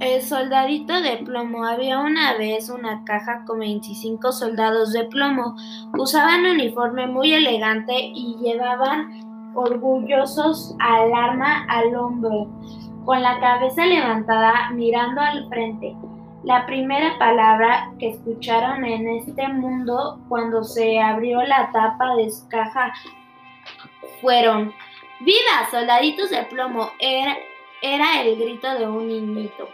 El soldadito de plomo. Había una vez una caja con 25 soldados de plomo. Usaban un uniforme muy elegante y llevaban orgullosos al arma al hombro, con la cabeza levantada mirando al frente. La primera palabra que escucharon en este mundo cuando se abrió la tapa de su caja fueron ¡Viva, soldaditos de plomo! Era, era el grito de un niñito.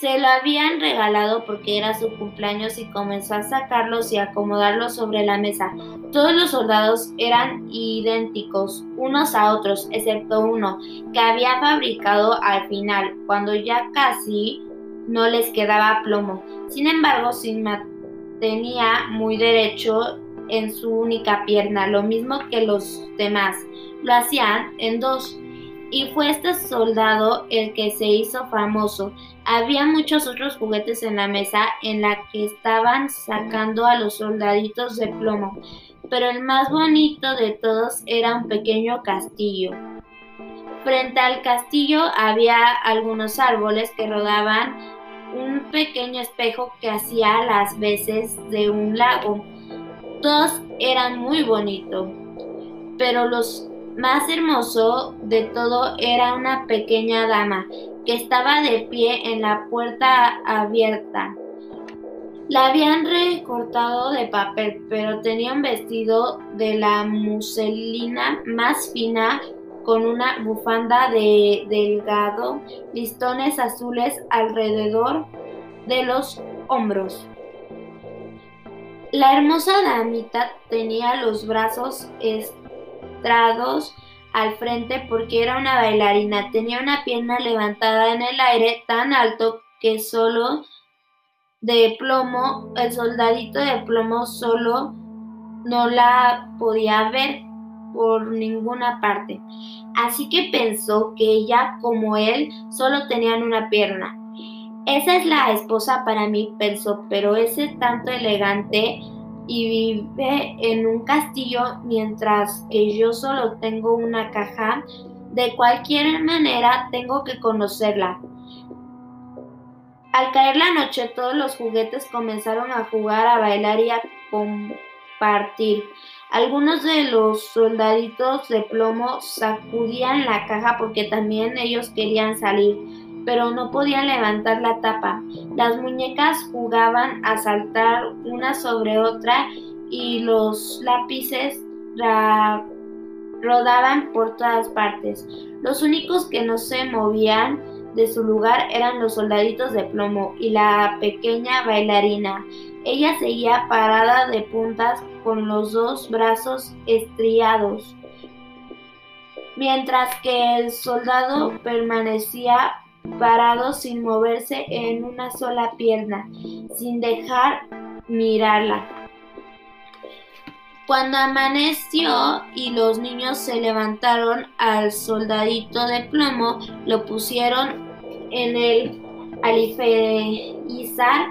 Se lo habían regalado porque era su cumpleaños y comenzó a sacarlos y acomodarlos sobre la mesa. Todos los soldados eran idénticos unos a otros, excepto uno, que había fabricado al final, cuando ya casi no les quedaba plomo. Sin embargo, sin tenía muy derecho en su única pierna, lo mismo que los demás. Lo hacían en dos y fue este soldado el que se hizo famoso. Había muchos otros juguetes en la mesa en la que estaban sacando a los soldaditos de plomo, pero el más bonito de todos era un pequeño castillo. Frente al castillo había algunos árboles que rodaban un pequeño espejo que hacía las veces de un lago. Todos eran muy bonitos, pero los más hermoso de todo era una pequeña dama que estaba de pie en la puerta abierta. La habían recortado de papel, pero tenía un vestido de la muselina más fina con una bufanda de delgado, listones azules alrededor de los hombros. La hermosa damita tenía los brazos al frente porque era una bailarina. Tenía una pierna levantada en el aire tan alto que solo de plomo, el soldadito de plomo solo no la podía ver por ninguna parte. Así que pensó que ella, como él, solo tenían una pierna. Esa es la esposa para mí, pensó, pero ese tanto elegante y vive en un castillo mientras que yo solo tengo una caja. De cualquier manera tengo que conocerla. Al caer la noche todos los juguetes comenzaron a jugar, a bailar y a compartir. Algunos de los soldaditos de plomo sacudían la caja porque también ellos querían salir pero no podían levantar la tapa. Las muñecas jugaban a saltar una sobre otra y los lápices rodaban por todas partes. Los únicos que no se movían de su lugar eran los soldaditos de plomo y la pequeña bailarina. Ella seguía parada de puntas con los dos brazos estriados, mientras que el soldado permanecía parado sin moverse en una sola pierna, sin dejar mirarla. Cuando amaneció y los niños se levantaron al soldadito de plomo, lo pusieron en el alféizar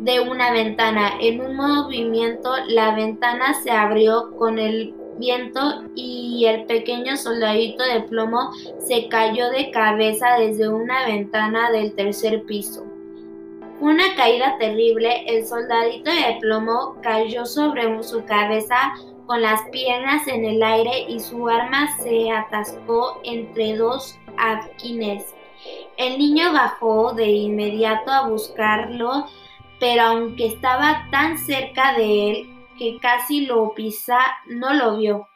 de una ventana. En un movimiento la ventana se abrió con el viento y el pequeño soldadito de plomo se cayó de cabeza desde una ventana del tercer piso. Una caída terrible, el soldadito de plomo cayó sobre su cabeza con las piernas en el aire y su arma se atascó entre dos adoquines. El niño bajó de inmediato a buscarlo, pero aunque estaba tan cerca de él, que casi lo pisa, no lo vio.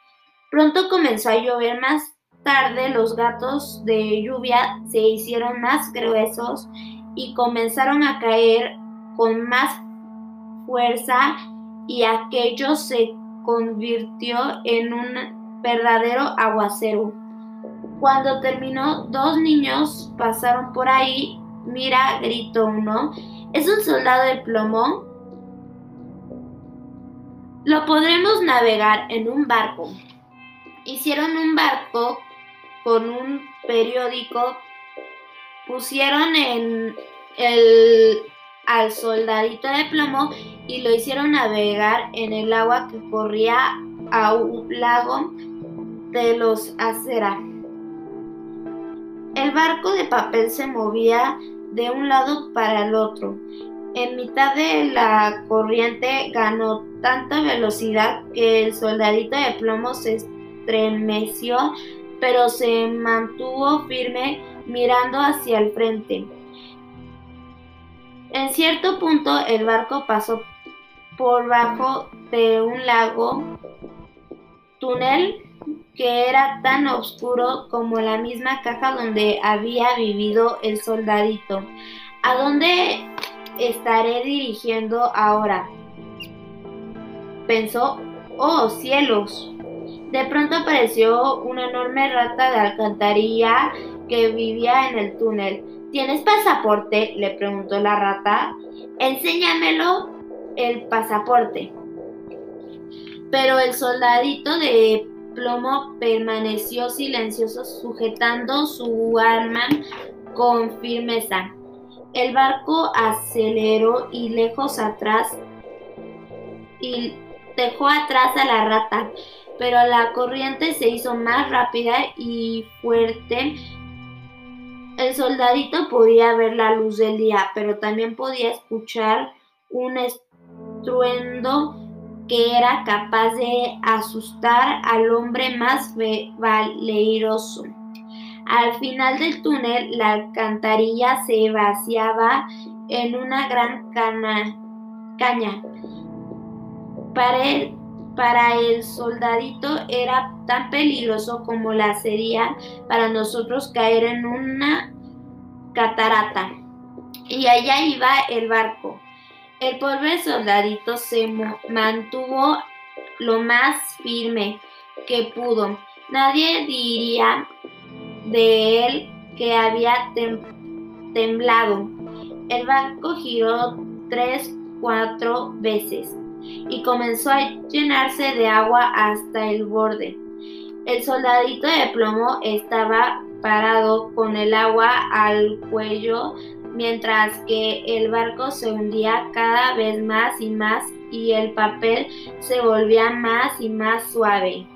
Pronto comenzó a llover más tarde, los gatos de lluvia se hicieron más gruesos y comenzaron a caer con más fuerza y aquello se convirtió en un verdadero aguacero. Cuando terminó, dos niños pasaron por ahí. Mira, gritó uno. ¿Es un soldado de plomo? Lo podremos navegar en un barco. Hicieron un barco con un periódico, pusieron en el al soldadito de plomo y lo hicieron navegar en el agua que corría a un lago de los acera. El barco de papel se movía de un lado para el otro. En mitad de la corriente ganó tanta velocidad que el soldadito de plomo se estremeció, pero se mantuvo firme mirando hacia el frente. En cierto punto el barco pasó por bajo de un lago túnel que era tan oscuro como la misma caja donde había vivido el soldadito. ¿A dónde estaré dirigiendo ahora? Pensó, oh cielos. De pronto apareció una enorme rata de alcantarilla que vivía en el túnel. ¿Tienes pasaporte? le preguntó la rata. Enséñamelo el pasaporte. Pero el soldadito de plomo permaneció silencioso sujetando su arma con firmeza. El barco aceleró y lejos atrás y dejó atrás a la rata, pero la corriente se hizo más rápida y fuerte. El soldadito podía ver la luz del día, pero también podía escuchar un estruendo que era capaz de asustar al hombre más valeroso. Al final del túnel, la alcantarilla se vaciaba en una gran caña. Para el, para el soldadito era tan peligroso como la sería para nosotros caer en una catarata. Y allá iba el barco. El pobre soldadito se mantuvo lo más firme que pudo. Nadie diría de él que había temblado. El barco giró tres, cuatro veces y comenzó a llenarse de agua hasta el borde. El soldadito de plomo estaba parado con el agua al cuello mientras que el barco se hundía cada vez más y más y el papel se volvía más y más suave.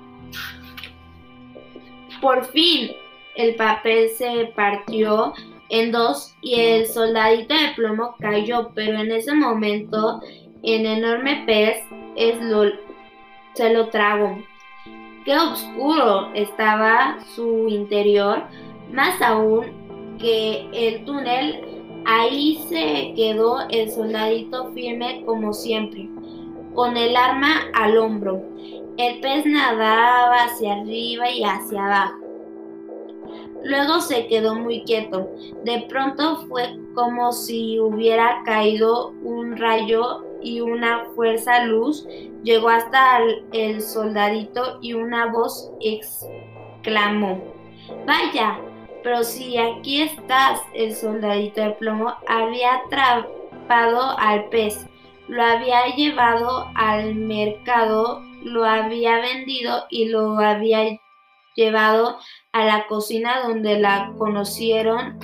Por fin el papel se partió en dos y el soldadito de plomo cayó, pero en ese momento el enorme pez se lo tragó. Qué oscuro estaba su interior, más aún que el túnel Ahí se quedó el soldadito firme como siempre, con el arma al hombro. El pez nadaba hacia arriba y hacia abajo. Luego se quedó muy quieto. De pronto fue como si hubiera caído un rayo y una fuerza luz llegó hasta el, soldadito y una voz exclamó, Vaya, pero si aquí estás, el soldadito de plomo había atrapado al pez, lo había llevado al mercado, lo había vendido y lo había llevado a la cocina donde la conocieron,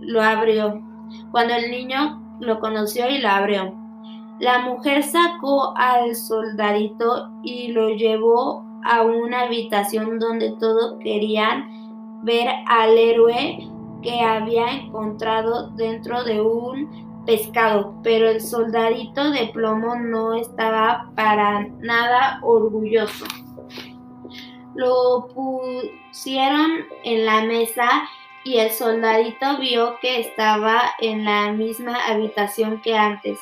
lo abrió. Cuando el niño lo conoció y lo abrió. La mujer sacó al soldadito y lo llevó a una habitación donde todos querían ver al héroe que había encontrado dentro de un pescado, pero el soldadito de plomo no estaba para nada orgulloso. Lo pusieron en la mesa y el soldadito vio que estaba en la misma habitación que antes.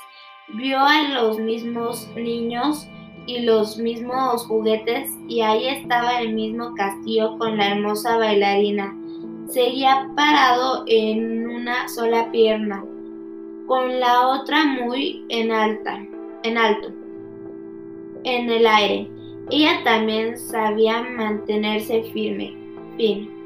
Vio a los mismos niños y los mismos juguetes y ahí estaba el mismo castillo con la hermosa bailarina. Seguía parado en una sola pierna, con la otra muy en alta, en alto, en el aire. Ella también sabía mantenerse firme. Fin.